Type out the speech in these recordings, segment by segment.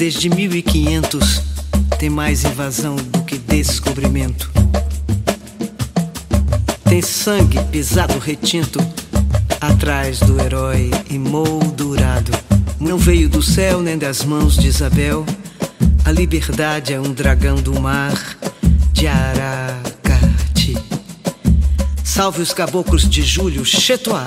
Desde 1500 tem mais invasão do que descobrimento. Tem sangue pisado retinto atrás do herói emoldurado. Não veio do céu nem das mãos de Isabel. A liberdade é um dragão do mar de Aracati. Salve os caboclos de julho, Chetuá.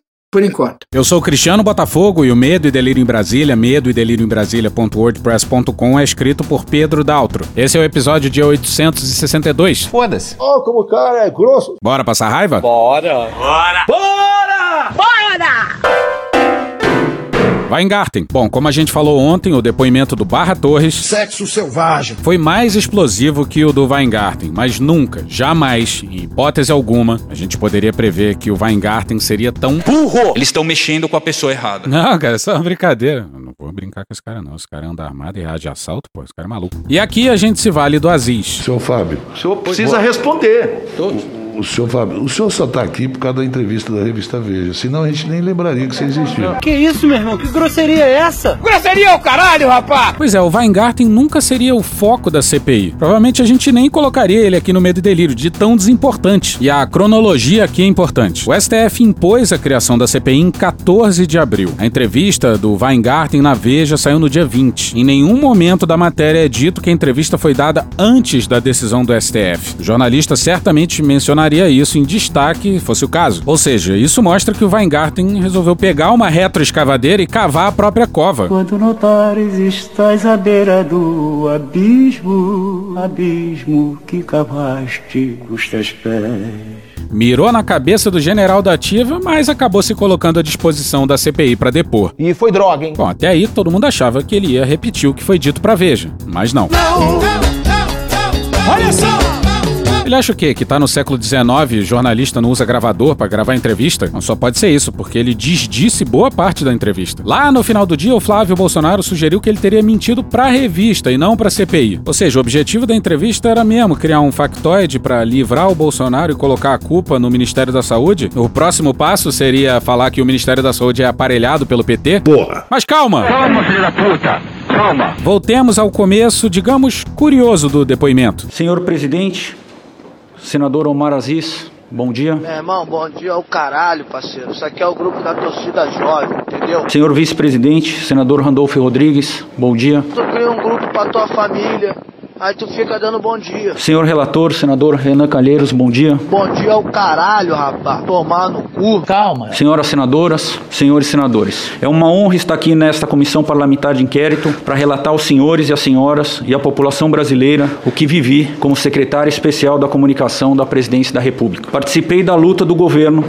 Por enquanto. Eu sou o Cristiano Botafogo e o Medo e Delírio em Brasília, medo e delírio em Brasília.wordpress.com é escrito por Pedro Daltro. Esse é o episódio de 862. Foda-se. Oh, como o cara é grosso. Bora passar raiva? Bora. Bora. Bora! Weingarten. Bom, como a gente falou ontem, o depoimento do Barra Torres. Sexo selvagem. Foi mais explosivo que o do Weingarten, mas nunca, jamais, em hipótese alguma, a gente poderia prever que o Weingarten seria tão burro. Eles estão mexendo com a pessoa errada. Não, cara, é só uma brincadeira. Eu não vou brincar com esse cara, não. Esse cara anda armado e reage de assalto, pô, esse cara é maluco. E aqui a gente se vale do Aziz. Seu Fábio. O senhor precisa responder. O senhor Fábio, o senhor só está aqui por causa da entrevista da revista Veja. Senão a gente nem lembraria que você existiu. Que isso, meu irmão? Que grosseria é essa? Grosseria é o caralho, rapaz! Pois é, o Weingarten nunca seria o foco da CPI. Provavelmente a gente nem colocaria ele aqui no Medo e Delírio, de tão desimportante. E a cronologia aqui é importante. O STF impôs a criação da CPI em 14 de abril. A entrevista do Weingarten na Veja saiu no dia 20. Em nenhum momento da matéria é dito que a entrevista foi dada antes da decisão do STF. O jornalista certamente mencionaria isso em destaque, fosse o caso. Ou seja, isso mostra que o Weingarten resolveu pegar uma retroescavadeira e cavar a própria cova. Quando notares estás à beira do abismo, abismo que cavaste os teus pés. Mirou na cabeça do general da ativa, mas acabou se colocando à disposição da CPI para depor. E foi droga, hein? Bom, até aí todo mundo achava que ele ia repetir o que foi dito pra Veja, mas não. Não, não, não, não. Olha só! Ele acha o quê? Que tá no século XIX, jornalista não usa gravador para gravar entrevista? Não só pode ser isso, porque ele desdisse boa parte da entrevista. Lá no final do dia, o Flávio Bolsonaro sugeriu que ele teria mentido pra revista e não pra CPI. Ou seja, o objetivo da entrevista era mesmo criar um factoide para livrar o Bolsonaro e colocar a culpa no Ministério da Saúde. O próximo passo seria falar que o Ministério da Saúde é aparelhado pelo PT. Porra! Mas calma! Calma, filho da puta! Calma! Voltemos ao começo, digamos, curioso do depoimento. Senhor presidente, senador Omar Aziz, bom dia. Meu irmão, bom dia ao caralho, parceiro. Isso aqui é o grupo da torcida jovem, entendeu? Senhor vice-presidente, senador Randolfo Rodrigues, bom dia. Tu cria um grupo pra tua família, Aí tu fica dando bom dia. Senhor relator, senador Renan Calheiros, bom dia. Bom dia ao caralho, rapaz. Tomar no cu. Calma. Senhoras senadoras, senhores senadores. É uma honra estar aqui nesta comissão parlamentar de inquérito para relatar aos senhores e às senhoras e à população brasileira o que vivi como secretário especial da comunicação da presidência da República. Participei da luta do governo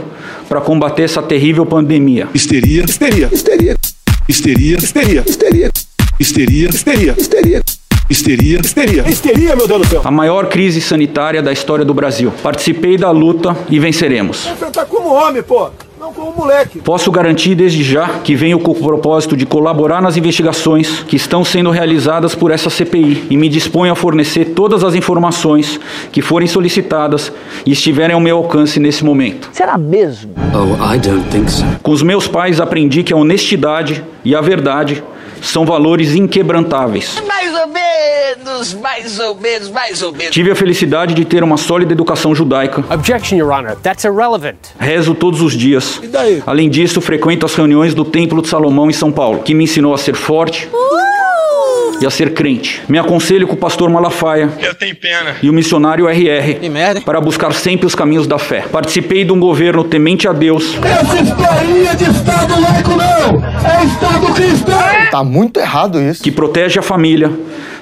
para combater essa terrível pandemia. Histeria, histeria, histeria, histeria, histeria, histeria, histeria, histeria. histeria. Histeria. Histeria. Histeria, meu Deus do céu. A maior crise sanitária da história do Brasil. Participei da luta e venceremos. Você tá como homem, pô. Não como moleque. Posso garantir desde já que venho com o propósito de colaborar nas investigações que estão sendo realizadas por essa CPI e me disponho a fornecer todas as informações que forem solicitadas e estiverem ao meu alcance nesse momento. Será mesmo? Oh, I don't think so. Com os meus pais aprendi que a honestidade e a verdade são valores inquebrantáveis. Mais ou menos, mais ou menos, mais ou menos. Tive a felicidade de ter uma sólida educação judaica. Objection, Your Honor. That's irrelevant. Rezo todos os dias. E daí? Além disso, frequento as reuniões do Templo de Salomão em São Paulo, que me ensinou a ser forte e a ser crente. Me aconselho com o pastor Malafaia Eu tenho pena. e o missionário RR Que merda. hein? para buscar sempre os caminhos da fé. Participei de um governo temente a Deus Essa historinha de Estado laico não! É Estado cristão! Tá muito errado isso. que protege a família,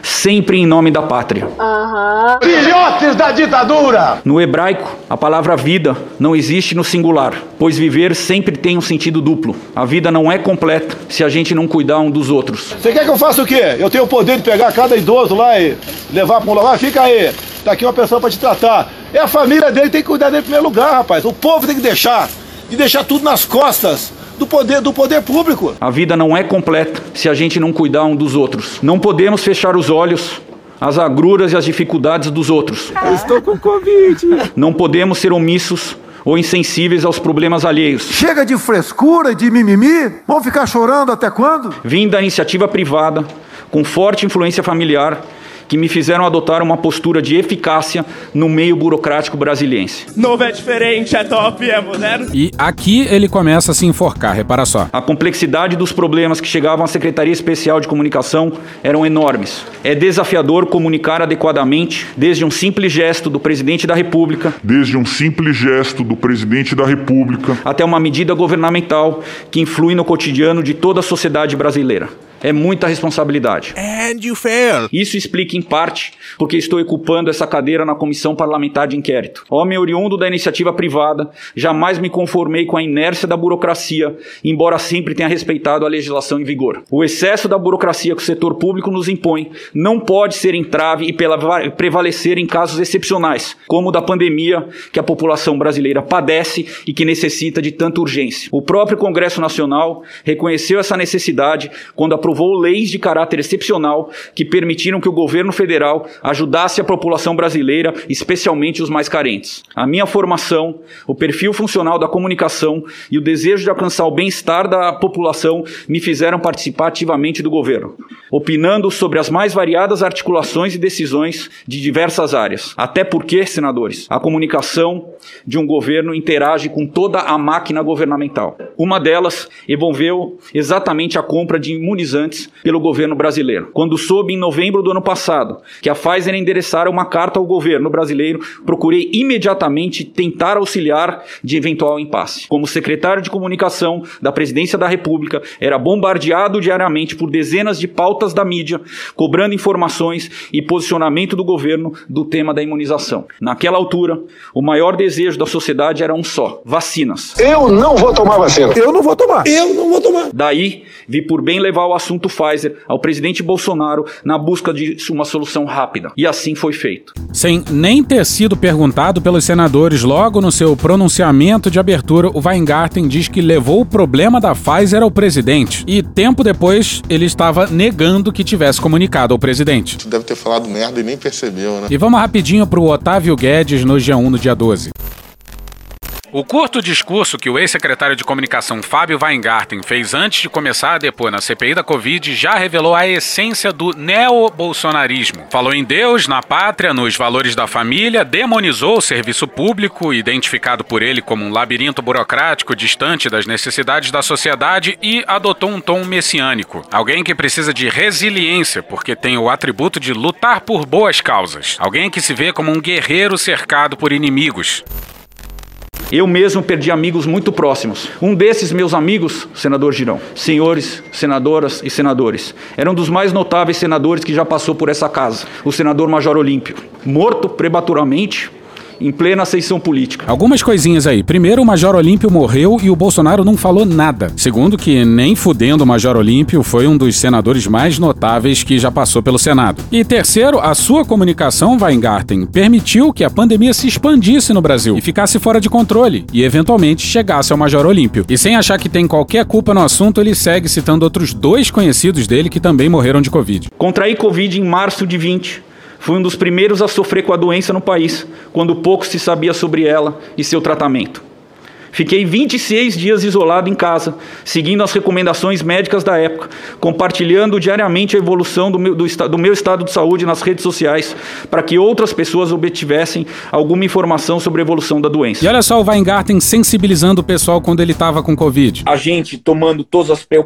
sempre em nome da pátria. Aham. Filhotes da ditadura! No hebraico, a palavra vida não existe no singular, pois viver sempre tem um sentido duplo. A vida não é completa se a gente não cuidar um dos outros. Você quer que eu faça o quê? Eu tenho o poder de pegar cada idoso lá e levar para um lugar? Fica aí. Tá aqui uma pessoa para te tratar. É a família dele, tem que cuidar dele em primeiro lugar, rapaz. O povo tem que deixar. E deixar tudo nas costas do poder, do poder público. A vida não é completa se a gente não cuidar um dos outros. Não podemos fechar os olhos às agruras e às dificuldades dos outros. Eu estou com Covid. Não podemos ser omissos ou insensíveis aos problemas alheios. Chega de frescura e de mimimi. Vão ficar chorando até quando? Vim da iniciativa privada, com forte influência familiar, que me fizeram adotar uma postura de eficácia no meio burocrático brasiliense. Novo é diferente, é top, é moderno. E aqui ele começa a se enforcar, repara só. A complexidade dos problemas que chegavam à Secretaria Especial de Comunicação eram enormes. É desafiador comunicar adequadamente, desde um simples gesto do presidente da República, Desde um simples gesto do presidente da República até uma medida governamental que influi no cotidiano de toda a sociedade brasileira. É muita responsabilidade. And you fail. Isso explica em parte porque estou ocupando essa cadeira na Comissão Parlamentar de Inquérito. Homem oriundo da iniciativa privada, jamais me conformei com a inércia da burocracia, embora sempre tenha respeitado a legislação em vigor. O excesso da burocracia que o setor público nos impõe não pode ser entrave e pela- prevalecer em casos excepcionais, como o da pandemia que a população brasileira padece e que necessita de tanta urgência. O próprio Congresso Nacional reconheceu essa necessidade quando aprovou leis de caráter excepcional que permitiram que o governo federal ajudasse a população brasileira, especialmente os mais carentes. A minha formação, o perfil funcional da comunicação e o desejo de alcançar o bem-estar da população me fizeram participar ativamente do governo, opinando sobre as mais variadas articulações e decisões de diversas áreas. Até porque, senadores, a comunicação de um governo interage com toda a máquina governamental. Uma delas envolveu exatamente a compra de imunizantes pelo governo brasileiro. Quando soube em novembro do ano passado que a Pfizer endereçara uma carta ao governo brasileiro, procurei imediatamente tentar auxiliar de eventual impasse. Como secretário de comunicação da Presidência da República, era bombardeado diariamente por dezenas de pautas da mídia, cobrando informações e posicionamento do governo do tema da imunização. Naquela altura, o maior desejo da sociedade era um só: vacinas. Eu não vou tomar vacina. Eu não vou tomar. Eu não vou tomar. Daí, vi por bem levar o assunto Pfizer ao presidente Bolsonaro na busca de uma solução rápida. E assim foi feito. Sem nem ter sido perguntado pelos senadores logo no seu pronunciamento de abertura, o Weingarten diz que levou o problema da Pfizer ao presidente. E tempo depois, ele estava negando que tivesse comunicado ao presidente. Deve ter falado merda e nem percebeu, né? E vamos rapidinho pro Otávio Guedes no G1 no dia 12. O curto discurso que o ex-secretário de comunicação Fábio Weingarten fez antes de começar a depor na CPI da Covid já revelou a essência do neo-bolsonarismo. Falou em Deus, na pátria, nos valores da família, demonizou o serviço público, identificado por ele como um labirinto burocrático distante das necessidades da sociedade, e adotou um tom messiânico. Alguém que precisa de resiliência, porque tem o atributo de lutar por boas causas. Alguém que se vê como um guerreiro cercado por inimigos. Eu mesmo perdi amigos muito próximos. Um desses meus amigos, senador Girão, senhores, senadoras e senadores, era um dos mais notáveis senadores que já passou por essa casa, o senador Major Olímpio, morto prematuramente em plena ascensão política. Algumas coisinhas aí. Primeiro, o Major Olímpio morreu e o Bolsonaro não falou nada. Segundo, que nem fudendo o Major Olímpio foi um dos senadores mais notáveis que já passou pelo Senado. E terceiro, a sua comunicação, Weingarten, permitiu que a pandemia se expandisse no Brasil e ficasse fora de controle e eventualmente chegasse ao Major Olímpio. E sem achar que tem qualquer culpa no assunto, ele segue citando outros dois conhecidos dele que também morreram de Covid. Contraí Covid em março de 20. Fui um dos primeiros a sofrer com a doença no país, quando pouco se sabia sobre ela e seu tratamento. Fiquei 26 dias isolado em casa, seguindo as recomendações médicas da época, compartilhando diariamente a evolução do meu, do, do meu estado de saúde nas redes sociais, para que outras pessoas obtivessem alguma informação sobre a evolução da doença. E olha só o Weingarten sensibilizando o pessoal quando ele estava com Covid. A gente tomando todas as pre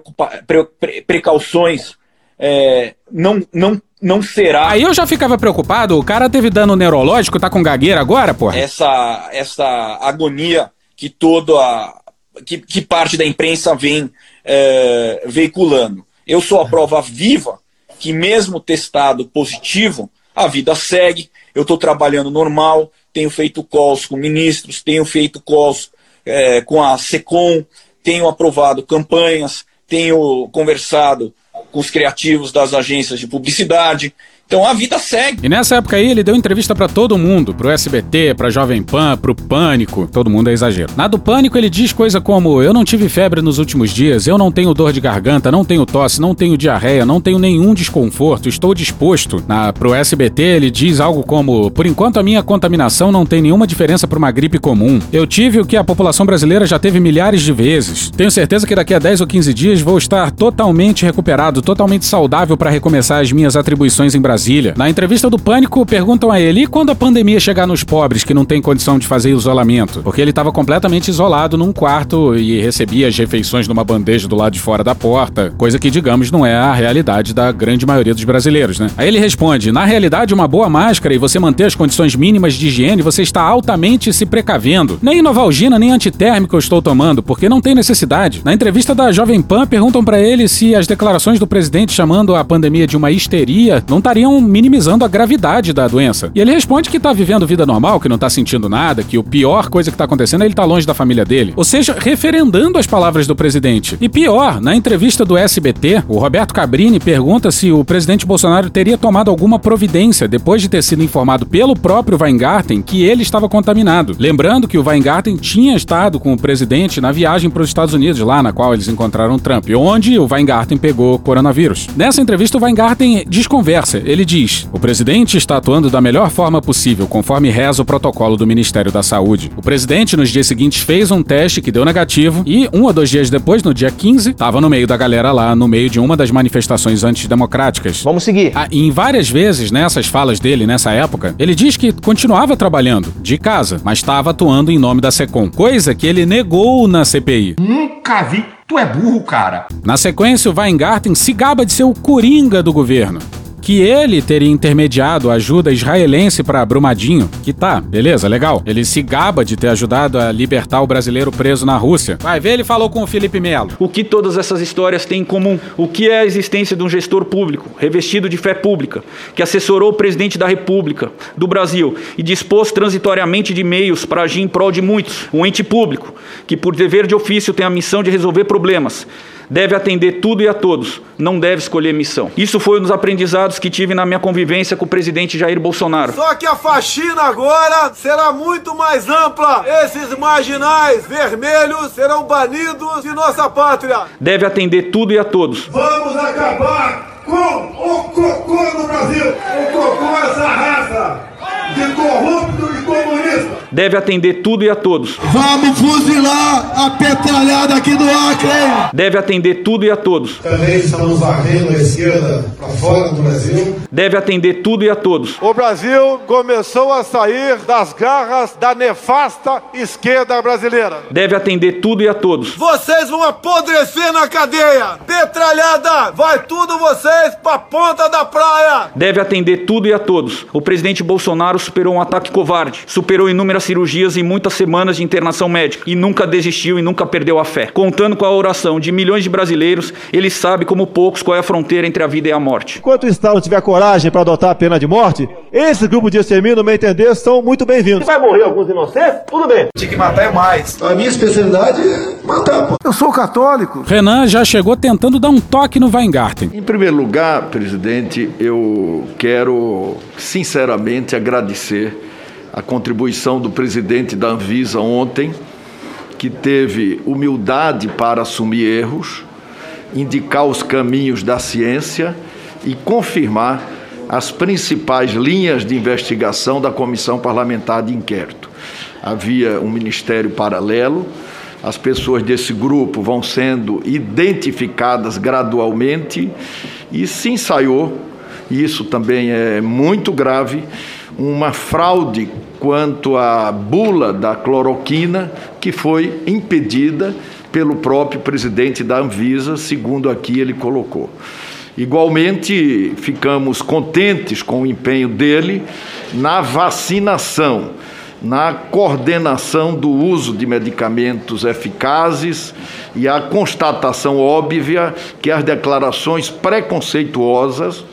pre precauções, é, não, não não será. Aí eu já ficava preocupado, o cara teve dano neurológico, tá com gagueira agora, porra? Essa, essa agonia que toda a. que, que parte da imprensa vem é, veiculando. Eu sou a prova viva que mesmo testado positivo, a vida segue, eu estou trabalhando normal, tenho feito calls com ministros, tenho feito calls é, com a SECOM, tenho aprovado campanhas, tenho conversado com os criativos das agências de publicidade, então a vida segue. E nessa época aí ele deu entrevista para todo mundo, pro SBT, pra Jovem Pan, pro Pânico, todo mundo é exagero. Na do Pânico ele diz coisa como: "Eu não tive febre nos últimos dias, eu não tenho dor de garganta, não tenho tosse, não tenho diarreia, não tenho nenhum desconforto, estou disposto". Na pro SBT ele diz algo como: "Por enquanto a minha contaminação não tem nenhuma diferença para uma gripe comum. Eu tive o que a população brasileira já teve milhares de vezes. Tenho certeza que daqui a 10 ou 15 dias vou estar totalmente recuperado, totalmente saudável para recomeçar as minhas atribuições em Brasília Brasília. Na entrevista do Pânico, perguntam a ele: e quando a pandemia chegar nos pobres que não têm condição de fazer isolamento? Porque ele estava completamente isolado num quarto e recebia as refeições numa bandeja do lado de fora da porta, coisa que, digamos, não é a realidade da grande maioria dos brasileiros, né? Aí ele responde: na realidade, uma boa máscara e você manter as condições mínimas de higiene, você está altamente se precavendo. Nem Novalgina nem antitérmico eu estou tomando, porque não tem necessidade. Na entrevista da Jovem Pan, perguntam para ele se as declarações do presidente chamando a pandemia de uma histeria não estariam estariam minimizando a gravidade da doença. E ele responde que tá vivendo vida normal, que não tá sentindo nada, que o pior coisa que tá acontecendo é ele tá longe da família dele. Ou seja, referendando as palavras do presidente. E pior, na entrevista do SBT, o Roberto Cabrini pergunta se o presidente Bolsonaro teria tomado alguma providência depois de ter sido informado pelo próprio Weingarten que ele estava contaminado. Lembrando que o Weingarten tinha estado com o presidente na viagem para os Estados Unidos, lá na qual eles encontraram Trump, onde o Weingarten pegou coronavírus. Nessa entrevista, o Weingarten desconversa. Ele diz: o presidente está atuando da melhor forma possível, conforme reza o protocolo do Ministério da Saúde. O presidente, nos dias seguintes, fez um teste que deu negativo e, um ou dois dias depois, no dia 15, estava no meio da galera lá, no meio de uma das manifestações antidemocráticas. Vamos seguir. Ah, e em várias vezes, nessas falas dele, nessa época, ele diz que continuava trabalhando de casa, mas estava atuando em nome da SECOM, coisa que ele negou na CPI. Nunca vi. Tu é burro, cara. Na sequência, o Weingarten se gaba de ser o coringa do governo que ele teria intermediado a ajuda israelense para Brumadinho, que tá, beleza, legal. Ele se gaba de ter ajudado a libertar o brasileiro preso na Rússia. Vai ver, ele falou com o Felipe Melo. O que todas essas histórias têm em comum? O que é a existência de um gestor público, revestido de fé pública, que assessorou o presidente da República do Brasil e dispôs transitoriamente de meios para agir em prol de muitos, um ente público, que por dever de ofício tem a missão de resolver problemas deve atender tudo e a todos, não deve escolher missão. Isso foi um dos aprendizados que tive na minha convivência com o presidente Jair Bolsonaro. Só que a faxina agora será muito mais ampla. Esses marginais vermelhos serão banidos de nossa pátria. Deve atender tudo e a todos. Vamos acabar com o cocô no Brasil. O cocô é essa raça de corrupto. Deve atender tudo e a todos. Vamos fuzilar a petralhada aqui do Acre. Deve atender tudo e a todos. Também estamos varrendo a esquerda para fora do Brasil. Deve atender tudo e a todos. O Brasil começou a sair das garras da nefasta esquerda brasileira. Deve atender tudo e a todos. Vocês vão apodrecer na cadeia. Petralhada, vai tudo vocês pra ponta da praia. Deve atender tudo e a todos. O presidente Bolsonaro superou um ataque covarde, superou inúmeras cirurgias e muitas semanas de internação médica e nunca desistiu e nunca perdeu a fé. Contando com a oração de milhões de brasileiros, ele sabe como poucos qual é a fronteira entre a vida e a morte. Enquanto o Estado tiver coragem para adotar a pena de morte, esse grupo de extermínio, no meu entender, são muito bem-vindos. Vai morrer alguns inocentes? Tudo bem. Tinha que matar é mais. A minha especialidade é matar, pô. Eu sou católico. Renan já chegou tentando dar um toque no Weingarten. Em primeiro lugar, presidente, eu quero sinceramente agradecer a contribuição do presidente da Anvisa ontem, que teve humildade para assumir erros, indicar os caminhos da ciência e confirmar as principais linhas de investigação da Comissão Parlamentar de Inquérito. Havia um ministério paralelo, as pessoas desse grupo vão sendo identificadas gradualmente e se ensaiou, e isso também é muito grave, uma fraude quanto à bula da cloroquina que foi impedida pelo próprio presidente da Anvisa, segundo aqui ele colocou. Igualmente, ficamos contentes com o empenho dele na vacinação. na coordenação do uso de medicamentos eficazes e a constatação óbvia que as declarações preconceituosas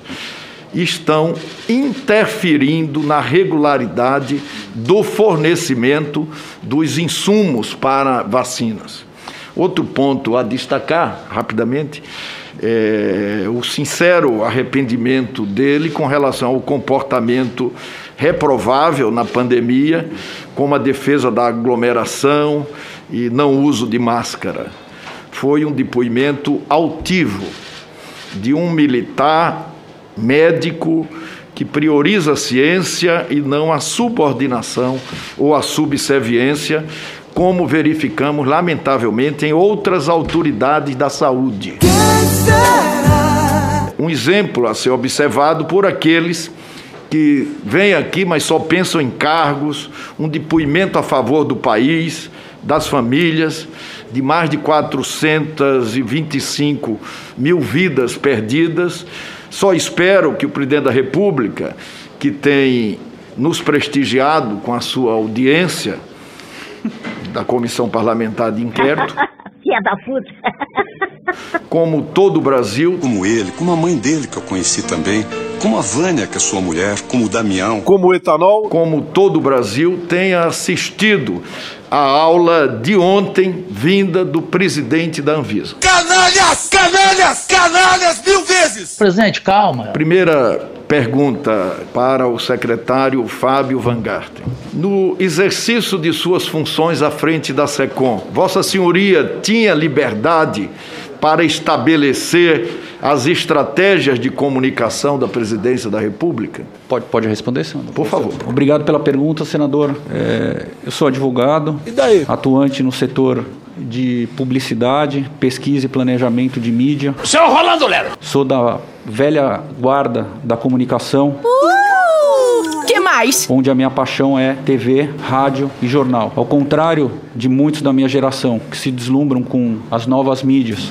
estão interferindo na regularidade do fornecimento dos insumos para vacinas. Outro ponto a destacar, rapidamente, é o sincero arrependimento dele com relação ao comportamento reprovável na pandemia, como a defesa da aglomeração e não uso de máscara. Foi um depoimento altivo de um militar médico que prioriza a ciência e não a subordinação ou a subserviência, como verificamos lamentavelmente em outras autoridades da saúde. Um exemplo a ser observado por aqueles que vêm aqui, mas só pensam em cargos, um depoimento a favor do país, das famílias, de mais de 425 mil vidas perdidas. Só espero que o presidente da República, que tem nos prestigiado com a sua audiência da Comissão Parlamentar de Inquérito, da puta. como todo o Brasil, Como ele, como a mãe dele que eu conheci também, como a Vânia, que é sua mulher, como o Damião. como o etanol, como todo o Brasil, tenha assistido à aula de ontem vinda do presidente da Anvisa. Canalhas! Canalhas! Canalhas mil vezes! Presidente, calma. Primeira pergunta para o secretário Fábio Van Garten. No exercício de suas funções à frente da SECOM, Vossa Senhoria tinha liberdade para estabelecer as estratégias de comunicação da Presidência da República? Pode, pode responder, senador? Por favor. Obrigado pela pergunta, senador. É, eu sou advogado, atuante no setor de publicidade, pesquisa e planejamento de mídia. Seu Rolando Lero! Sou da velha guarda da comunicação, Uh! Mais? onde a minha paixão é TV, rádio e jornal. Ao contrário de muitos da minha geração que se deslumbram com as novas mídias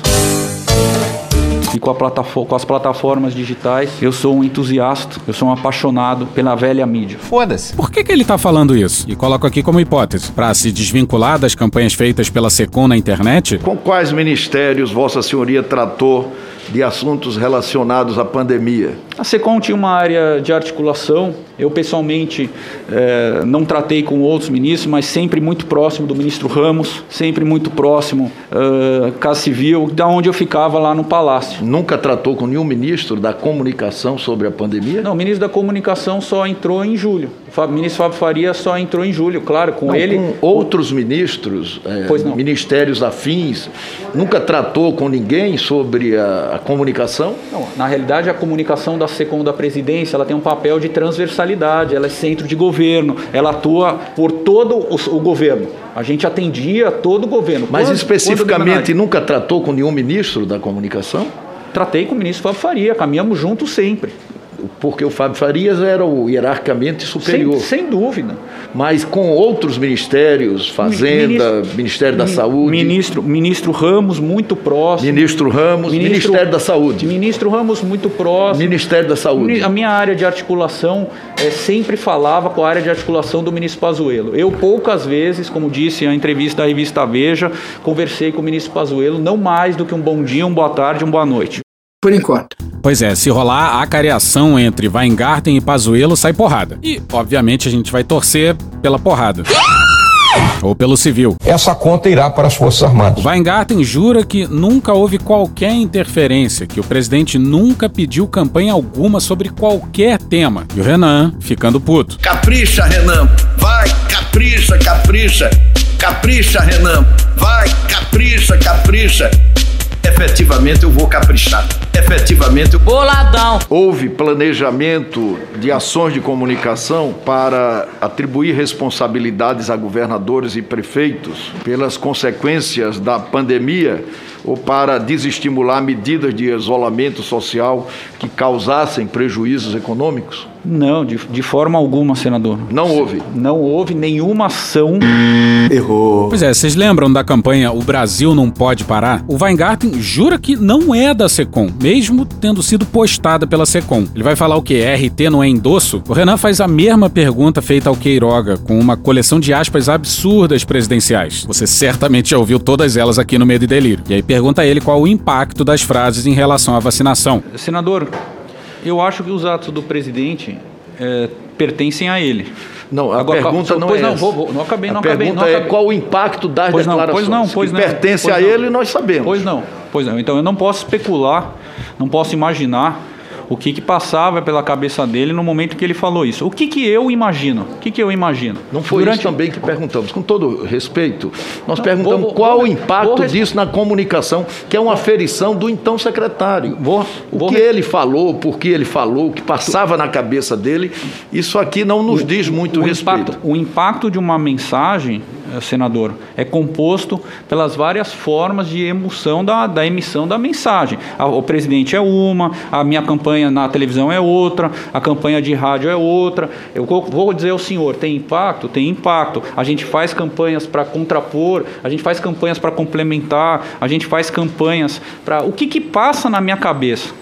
e com, com as plataformas digitais, eu sou um entusiasta, eu sou um apaixonado pela velha mídia. Foda-se. Por que, que ele tá falando isso? E coloco aqui como hipótese. Pra se desvincular das campanhas feitas pela SECOM na internet? Com quais ministérios Vossa Senhoria tratou de assuntos relacionados à pandemia? A SECOM tinha uma área de articulação. Eu, pessoalmente, eh, não tratei com outros ministros, mas sempre muito próximo do ministro Ramos, sempre muito próximo, uh, Casa Civil, da onde eu ficava lá no Palácio. Nunca tratou com nenhum ministro da comunicação sobre a pandemia? Não, o ministro da Comunicação só entrou em julho. O ministro Fábio Faria só entrou em julho, claro, com Não, ele. com outros ministros, não. ministérios afins, nunca tratou com ninguém sobre a, a comunicação? Não, na realidade, a comunicação da SECOM da presidência ela tem um papel de transversalidade, ela é centro de governo, ela atua por todo o, o governo. A gente atendia todo o governo. Mas Quando- especificamente quando nunca tratou com nenhum ministro da comunicação? Tratei com o ministro Fábio Faria, caminhamos juntos sempre. Porque o Fábio Farias era o hierarquicamente superior. Sem, sem dúvida. Mas com outros ministérios, Fazenda, Ministério da Saúde. Ministro, ministro Ramos, muito próximo. Ministro Ramos, Ministério da Saúde. Ministro Ramos, muito próximo. Ministério da Saúde. A minha área de articulação eh, sempre falava com a área de articulação do ministro Pazuello. Eu poucas vezes, como disse a entrevista da revista Veja, conversei com o ministro Pazuello, não mais do que um bom dia, um boa tarde, um boa noite. Por enquanto. Pois é, se rolar a careação entre Weingarten e Pazuello, sai porrada. E, obviamente, a gente vai torcer pela porrada. Ou pelo civil. Essa conta irá para as Forças Armadas. O Weingarten jura que nunca houve qualquer interferência, que o presidente nunca pediu campanha alguma sobre qualquer tema. E o Renan ficando puto. Capricha, Renan. Vai, capricha, capricha. Capricha, Renan. Vai, capricha, capricha. Efetivamente eu vou caprichar. Efetivamente eu... Boladão. Houve planejamento de ações de comunicação para atribuir responsabilidades a governadores e prefeitos pelas consequências da pandemia ou para desestimular medidas de isolamento social que causassem prejuízos econômicos? Não, de, de forma alguma, senador. Não houve. Não houve nenhuma ação Errou. Pois é, vocês lembram da campanha O Brasil Não Pode Parar? O Weingarten jura que não é da Secom, mesmo tendo sido postada pela Secom. Ele vai falar o que? RT não é endosso? O Renan faz a mesma pergunta feita ao Queiroga, com uma coleção de aspas absurdas presidenciais. Você certamente já ouviu todas elas aqui no Medo e Delírio. E aí pergunta a ele qual o impacto das frases em relação à vacinação. Senador, eu acho que os atos do presidente é, pertencem a ele. Não, a Agora, pergunta não é não, essa. vou, vou, não acabei, a não acabei, pergunta não é qual o impacto das Pois não, declarações. pois não, pois que não, pertence pois a não. ele, nós sabemos. Pois não, pois não. Então eu não posso especular, não posso imaginar o que, que passava pela cabeça dele no momento que ele falou isso. O que, que eu imagino? O que, que eu imagino? Não foi Durante- isso também que perguntamos. Com todo respeito, nós Não, perguntamos vou- vou- qual vou- o impacto disso na comunicação, que é uma aferição do então secretário. O que ele falou, por que ele falou, o que passava na cabeça dele, isso aqui não nos diz muito o respeito. impacto, o impacto de uma mensagem, senador, é composto pelas várias formas de emoção da, da emissão da mensagem. A- o presidente é uma, a minha campanha na televisão é outra, a campanha de rádio é outra. Eu vou- vou dizer ao senhor, tem impacto? Tem impacto. A gente faz campanhas para contrapor, a gente faz campanhas para complementar, a gente faz campanhas para. O que, que passa na minha cabeça?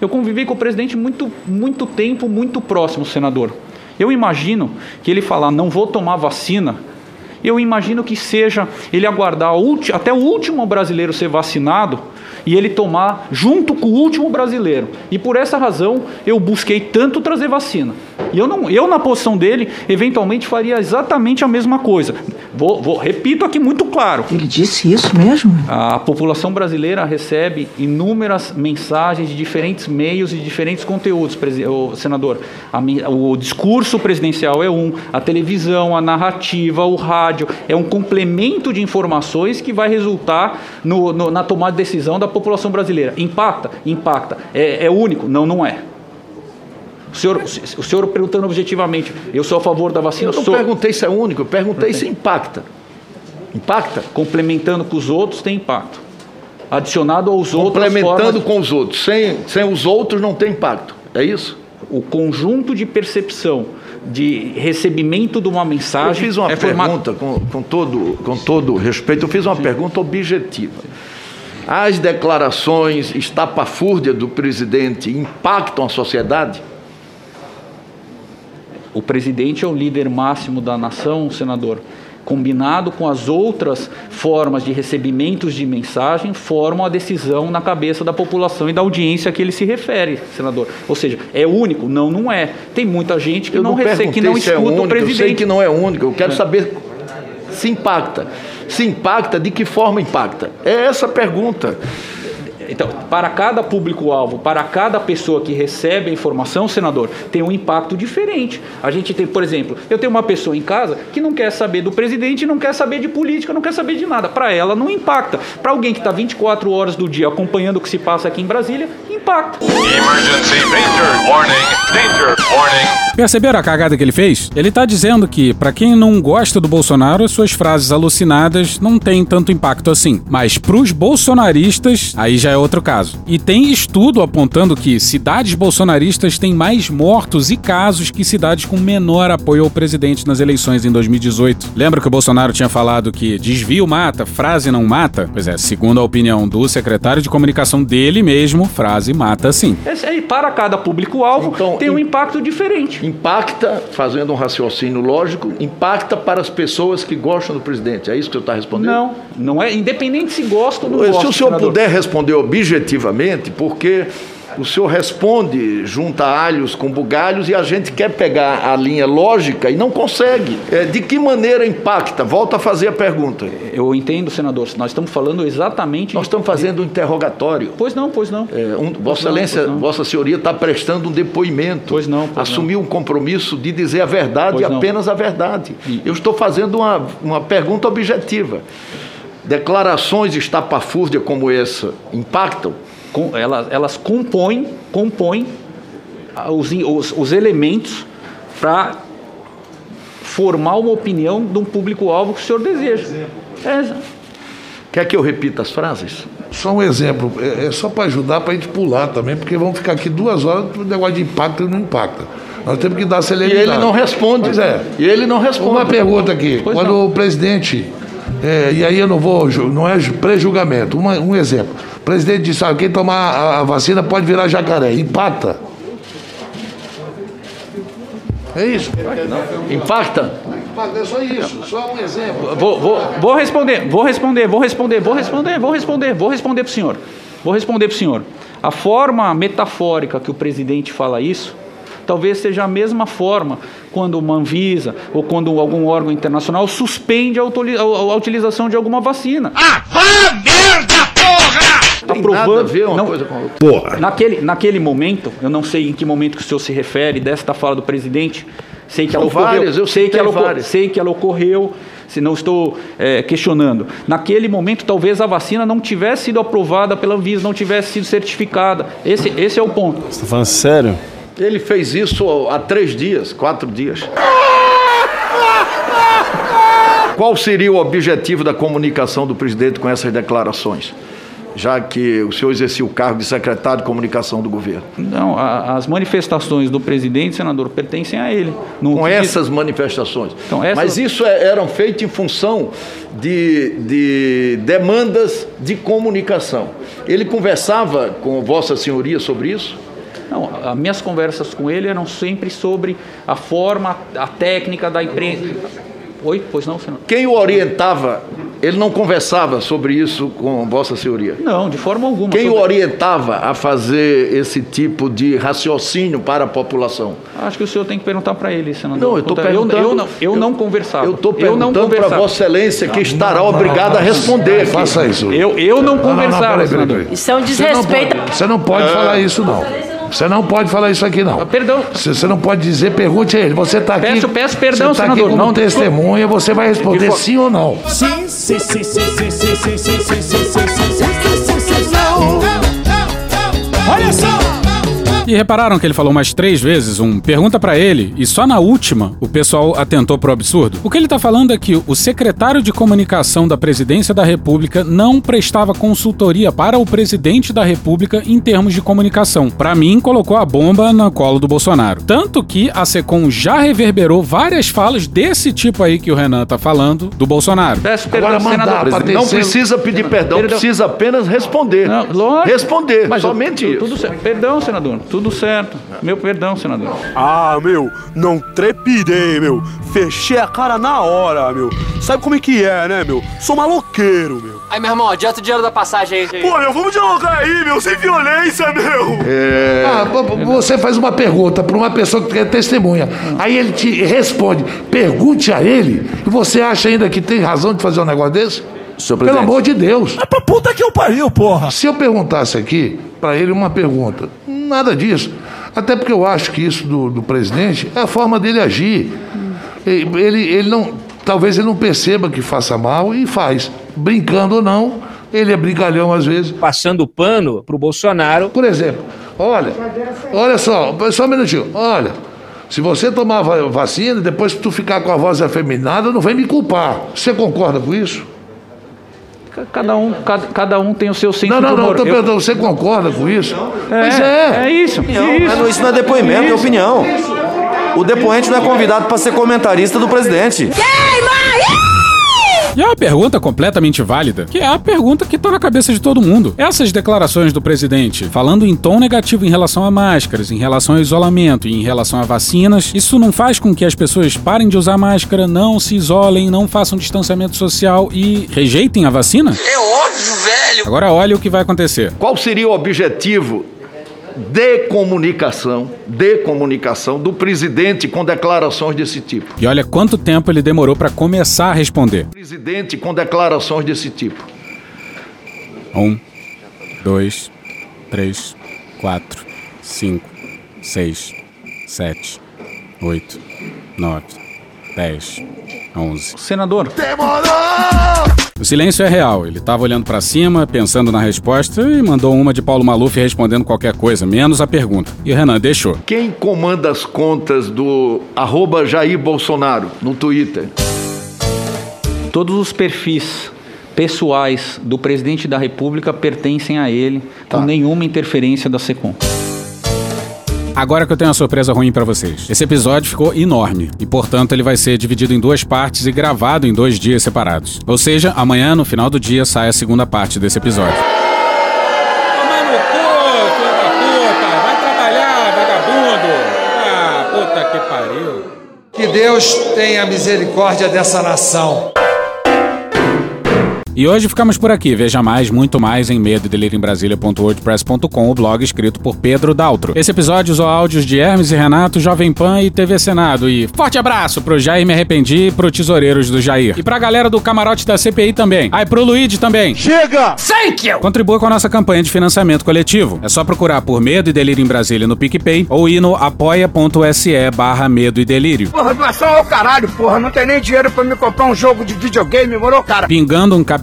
Eu convivi com o presidente muito, muito tempo, muito próximo, senador. Eu imagino que ele falar, não vou tomar vacina. Eu imagino que seja ele aguardar até o último brasileiro ser vacinado e ele tomar junto com o último brasileiro. E por essa razão eu busquei tanto trazer vacina. E eu, não, eu na posição dele, eventualmente faria exatamente a mesma coisa. Vou, vou- repito aqui muito claro. Ele disse isso mesmo? A população brasileira recebe inúmeras mensagens de diferentes meios e diferentes conteúdos, senador. A o discurso presidencial é um, a televisão, a narrativa, o rádio, é um complemento de informações que vai resultar no- no- na tomada de decisão da população brasileira. Impacta? Impacta. É, é único? Não, não é. O senhor, o senhor perguntando objetivamente, eu sou a favor da vacina? Eu não sou. perguntei se é único, eu perguntei se impacta. Impacta? Complementando com os outros tem impacto. Adicionado aos outros. Complementando com os outros. Sem, sem os outros não tem impacto. É isso? O conjunto de percepção de recebimento de uma mensagem. Eu fiz uma é pergunta, com, com, todo, com todo respeito, eu fiz uma pergunta objetiva. As declarações estapafúrdias do presidente impactam a sociedade? O presidente é o líder máximo da nação, senador. Combinado com as outras formas de recebimentos de mensagem, formam a decisão na cabeça da população e da audiência a que ele se refere, senador. Ou seja, é único? Não, não é. Tem muita gente que eu não, recebe, que não é escuta único, o presidente. Eu sei que não é único, eu quero É. saber se impacta. Se impacta, de que forma impacta? É essa a pergunta. Então, para cada público-alvo, para cada pessoa que recebe a informação, senador, tem um impacto diferente. A gente tem, por exemplo, eu tenho uma pessoa em casa que não quer saber do presidente, não quer saber de política, não quer saber de nada. Para ela não impacta. Para alguém que está 24 horas do dia acompanhando o que se passa aqui em Brasília, impacta. Emergency danger warning, danger warning. Perceberam a cagada que ele fez? Ele tá dizendo que, pra quem não gosta do Bolsonaro, as suas frases alucinadas não têm tanto impacto assim. Mas pros bolsonaristas, aí já é outro caso. E tem estudo apontando que cidades bolsonaristas têm mais mortos e casos que cidades com menor apoio ao presidente nas eleições em 2018. Lembra que o Bolsonaro tinha falado que desvio mata, frase não mata? Pois é, segundo a opinião do secretário de comunicação dele mesmo, frase mata sim. Esse aí, para cada público-alvo, tem um impacto diferente. Impacta, fazendo um raciocínio lógico, impacta para as pessoas que gostam do presidente. É isso que você está respondendo? Não, não é independente se gosta ou não Se gosta. o senhor senador. puder responder objetivamente, porque o senhor responde, junta alhos com bugalhos e a gente quer pegar a linha lógica e não consegue. É, de que maneira impacta? Volta a fazer a pergunta. Eu entendo, senador. Nós estamos falando exatamente. Nós estamos fazendo um interrogatório. Pois não, pois não. É, um- Pois Vossa não, Excelência, pois não. Vossa Senhoria está prestando um depoimento. Pois não, pois Assumiu um compromisso de dizer a verdade e não. apenas a verdade. Eu estou fazendo uma, uma pergunta objetiva. Declarações estapafúrdias como essa impactam? Com- elas, elas compõem, compõem ah, os, os, os elementos para formar uma opinião de um público-alvo que o senhor deseja. É, Quer que eu repita as frases? Só um exemplo, é, é só para ajudar para a gente pular também, porque vamos ficar aqui duas horas, o negócio de impacto e não impacta. Nós temos que dar E celeridade. ele não responde. Pois é. E ele não responde. Uma pergunta aqui. Pois Quando não. o presidente. É, e aí eu não vou. Não é ju- pré-julgamento. Uma- um exemplo. O presidente disse: ah, quem tomar a, a vacina pode virar jacaré. Empata. É isso. Impacta? É só isso. Só um exemplo. Vou, vou, vou responder, vou responder, vou responder, vou responder, vou responder, vou responder para o senhor. Vou responder para o senhor. A forma metafórica que o presidente fala isso, talvez seja a mesma forma quando uma Anvisa ou quando algum órgão internacional suspende a, a- a utilização de alguma vacina. Ah, merda, porra! Tem nada a ver uma coisa com. Porra. Naquele, naquele momento, eu não sei em que momento que o senhor se refere desta fala do presidente. Sei que São ela ocorreu. várias, eu sei que ela, sei que ela ocorreu. Se não estou é, questionando. Naquele momento, talvez a vacina não tivesse sido aprovada pela Anvisa, não tivesse sido certificada. Esse, esse é o ponto. Você tá falando sério? Ele fez isso há três dias, quatro dias. Qual seria o objetivo da comunicação do presidente com essas declarações? Já que o senhor exercia o cargo de secretário de comunicação do governo. Não, a- as manifestações do presidente, senador, pertencem a ele. Com que essas manifestações. Então, essa- Mas isso é- eram feitas em função de, de demandas de comunicação. Ele conversava com Vossa Senhoria sobre isso? Não, as minhas conversas com ele eram sempre sobre a forma, a técnica da imprensa. Oi? Pois não, senador? Quem o orientava, ele não conversava sobre isso com Vossa Senhoria? Não, de forma alguma. Quem o Sobre- orientava a fazer esse tipo de raciocínio para a população? Acho que o senhor tem que perguntar para ele, senador. Não, eu estou perguntando. Eu, não, eu não conversava. Eu estou não perguntando para conversava. Vossa Excelência que estará obrigado a responder. aqui. Faça isso. Eu, eu não Não, não, não, conversava, peraí, peraí, senador. peraí. Isso é um Você não desrespeito. pode, você não pode falar isso, não. Você não pode falar isso aqui, não. Perdão. Você, você não pode dizer, pergunte a ele. Você está aqui. Peço- peço perdão, você tá senador. Aqui como Não, testemunha, você vai responder De fo- sim ou não. Sim, sim, sim, sim, sim, sim, sim, sim, sim, sim, sim, sim, sim, sim, não. Olha só! E repararam que ele falou mais três vezes um pergunta pra ele e só na última o pessoal atentou pro absurdo? O que ele tá falando é que o secretário de comunicação da presidência da República não prestava consultoria para o presidente da República em termos de comunicação. Pra mim, colocou a bomba no colo do Bolsonaro. Tanto que a Secom já reverberou várias falas desse tipo aí que o Renan tá falando do Bolsonaro. Peço perdão, Agora mandar senador. Não precisa pedir perdão, Perdão. precisa apenas responder. Não, lógico. Responder, Mas somente eu- isso. Tudo certo. Perdão, senador. Tudo certo. Meu perdão, senador. Ah, meu, não trepidei, meu. Fechei a cara na hora, meu. Sabe como é que é, né, meu? Sou maloqueiro, meu. Aí, meu irmão, adianta o dinheiro da passagem aí. Pô, meu, vamos dialogar aí, meu, sem violência, meu. Ah, b- b- você faz uma pergunta para uma pessoa que é testemunha. Aí ele te responde. Pergunte a ele. E você acha ainda que tem razão de fazer um negócio desse? Senhor Pelo amor de Deus. É pra puta que eu pariu, porra. Se eu perguntasse aqui para ele uma pergunta, nada disso. Até porque eu acho que isso do, do presidente é a forma dele agir. Ele, ele, ele não, talvez ele não perceba que faça mal e faz. Brincando ou não, ele é brincalhão às vezes. Passando pano pro Bolsonaro. Por exemplo, olha, olha só, só um minutinho, olha. Se você tomar va- vacina, depois que tu ficar com a voz afeminada, não vem me culpar. Você concorda com isso? Cada um, cada, cada um tem o seu senso Não, não, de não, humor. tô Eu- perguntando, você concorda com isso? É, Pois é. é isso. Não, isso não é depoimento, é opinião. O depoente não é convidado para ser comentarista do presidente. E é uma pergunta completamente válida, que é a pergunta que tá na cabeça de todo mundo. Essas declarações do presidente, falando em tom negativo em relação a máscaras, em relação ao isolamento e em relação a vacinas, isso não faz com que as pessoas parem de usar máscara, não se isolem, não façam distanciamento social e rejeitem a vacina? É óbvio, velho. Agora olha o que vai acontecer. Qual seria o objetivo de comunicação, de comunicação do presidente com declarações desse tipo? E olha quanto tempo ele demorou para começar a responder. Presidente com declarações desse tipo. Um, dois, três, quatro, cinco, seis, sete, oito, nove, dez, onze. Senador. O silêncio é real. Ele tava olhando pra cima, pensando na resposta e mandou uma de Paulo Maluf respondendo qualquer coisa, menos a pergunta. E o Renan deixou. Quem comanda as contas do arroba Jair Bolsonaro no Twitter? Todos os perfis pessoais do presidente da República pertencem a ele, Tá. com nenhuma interferência da SECOM. Agora que eu tenho uma surpresa ruim pra vocês. Esse episódio ficou enorme e, portanto, ele vai ser dividido em duas partes e gravado em dois dias separados. Ou seja, amanhã, no final do dia, sai a segunda parte desse episódio. Tomar no cu, filho da puta! Vai trabalhar, vagabundo! Ah, puta que pariu! Que Deus tenha misericórdia dessa nação. E hoje ficamos por aqui. Veja mais, muito mais em medo o blog escrito por Pedro Daltro. Esse episódio usou áudios de Hermes e Renato, Jovem Pan e TV Senado. E forte abraço pro Jair Me Arrependi e pro Tesoureiros do Jair. E pra galera do camarote da CPI também. Ah, e pro Luigi também. Chega! Thank you! Contribua com a nossa campanha de financiamento coletivo. É só procurar por Medo e Delírio em Brasília no PicPay ou ir no apoia.se barra Medo e Delírio. Porra, doação ao caralho, porra. Não tem nem dinheiro pra me comprar um jogo de videogame, morou, cara? Pingando um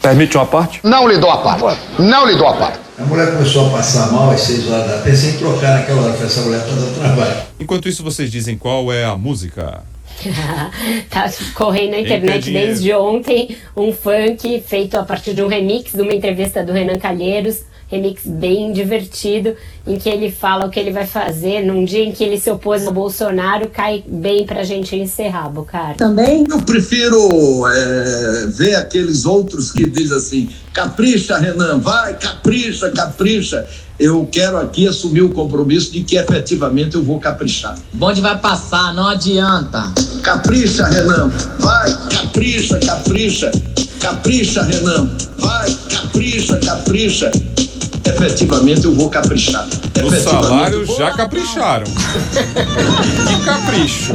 Permite uma parte? Não lhe dou a parte. Não lhe dou a parte. A mulher começou a passar mal às 6 horas da tarde. Pensei em trocar naquela hora, falei, essa mulher tá dando trabalho. Enquanto isso, vocês dizem qual é a música. tá correndo na internet desde ontem um funk feito a partir de um remix de uma entrevista do Renan Calheiros. Remix bem divertido, em que ele fala o que ele vai fazer num dia em que ele se opôs ao Bolsonaro, cai bem pra gente encerrar, Bocara. Também? Eu prefiro é, ver aqueles outros que dizem assim: capricha, Renan, vai, capricha, capricha. Eu quero aqui assumir o compromisso de que efetivamente eu vou caprichar. O bonde vai passar, não adianta. Capricha, Renan, vai, capricha, capricha. Capricha, Renan, vai, capricha, capricha. Efetivamente eu vou caprichar. Efetivamente, salário já capricharam. que capricho.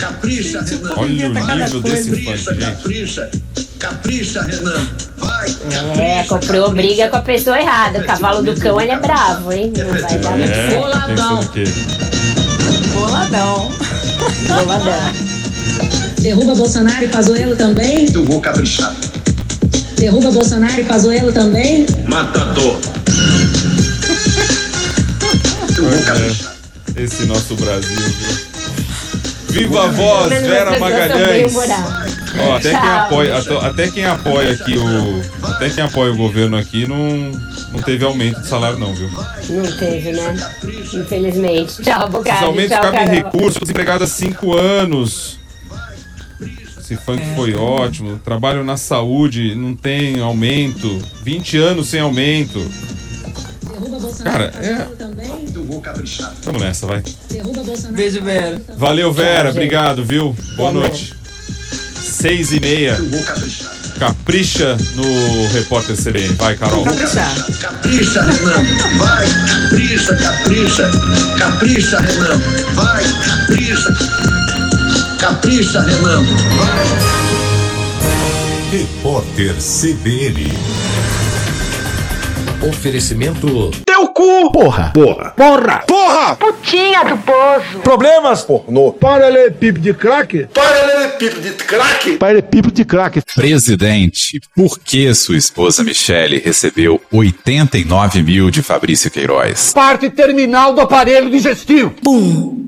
Capricha, Renan. Olha o nível desse Capricha, capricha. Capricha, Renan. Vai, É, comprou briga com a pessoa errada. O cavalo do cão, ele é bravo, hein? Não vai dar É, o quê? Boladão. Boladão. Derruba Bolsonaro e Pazuello também? Eu vou caprichar. Derruba Bolsonaro e Pazuello também? Matador. É, esse nosso Brasil, viu? Viva a voz, Vera Magalhães. Ó, até quem apoia, até, até quem apoia aqui o, até quem apoia o governo aqui não, não teve aumento de salário não, viu? Não teve, né? Infelizmente. Tchau, Bocado. aumentos Tchau, cabem Carol. recurso, desempregado há cinco anos. Esse funk foi ótimo. Trabalho na saúde, não tem aumento. 20 anos sem aumento. Cara, é. Vamos nessa, vai. Derruba Bolsonaro. Beijo, Vera. Valeu, Vera. Obrigado, viu? Boa noite. Seis e meia. Capricha no Repórter CBN. Vai, Carol. Capricha, Renan. Vai, capricha, capricha. Capricha, Renan. Vai, capricha. Capricha, Renan. Repórter CBN. Oferecimento. Teu cu! Porra! Porra! Porra! Porra! Putinha do poço. Problemas? Pornô. Paralelepípedo de crack? Paralelepípedo de crack? Paralelepípedo de crack. Presidente, por que sua esposa Michele recebeu 89 mil de Fabrício Queiroz? Parte terminal do aparelho digestivo. Bum.